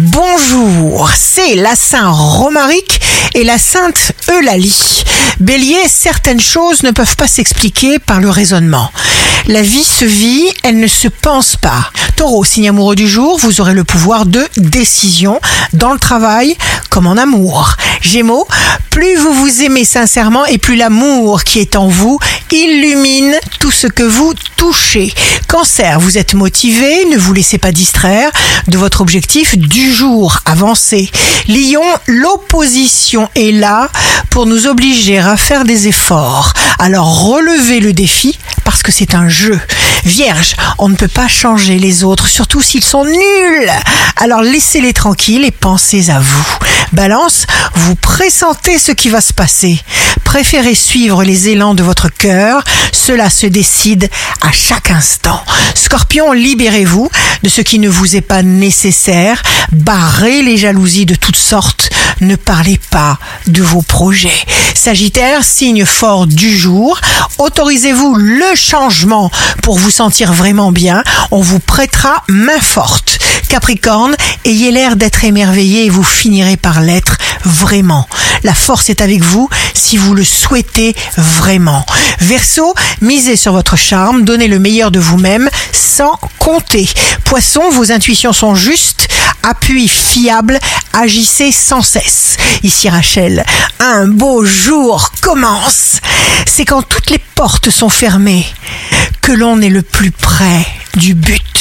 Bonjour, c'est la Saint Romaric et la Sainte Eulalie. Bélier, certaines choses ne peuvent pas s'expliquer par le raisonnement. La vie se vit, elle ne se pense pas. Taureau, signe amoureux du jour, vous aurez le pouvoir de décision dans le travail comme en amour. Gémeaux, plus vous vous aimez sincèrement et plus l'amour qui est en vous illumine tout ce que vous touchez. Cancer, vous êtes motivé, ne vous laissez pas distraire de votre objectif du jour, avancez. Lion, l'opposition est là pour nous obliger à faire des efforts. Alors relevez le défi parce que c'est un jeu. Vierge, on ne peut pas changer les autres, surtout s'ils sont nuls. Alors laissez-les tranquilles et pensez à vous. Balance, vous pressentez ce qui va se passer. Préférez suivre les élans de votre cœur, cela se décide à chaque instant. Scorpion, libérez-vous de ce qui ne vous est pas nécessaire, barrez les jalousies de toutes sortes, ne parlez pas de vos projets. Sagittaire, signe fort du jour, autorisez-vous le changement pour vous sentir vraiment bien, on vous prêtera main forte. Capricorne, ayez l'air d'être émerveillé et vous finirez par l'être vraiment. La force est avec vous si vous le souhaitez vraiment. Verseau, misez sur votre charme, donnez le meilleur de vous-même sans compter. Poisson, vos intuitions sont justes, appui fiable, agissez sans cesse. Ici Rachel, un beau jour commence. C'est quand toutes les portes sont fermées que l'on est le plus près du but.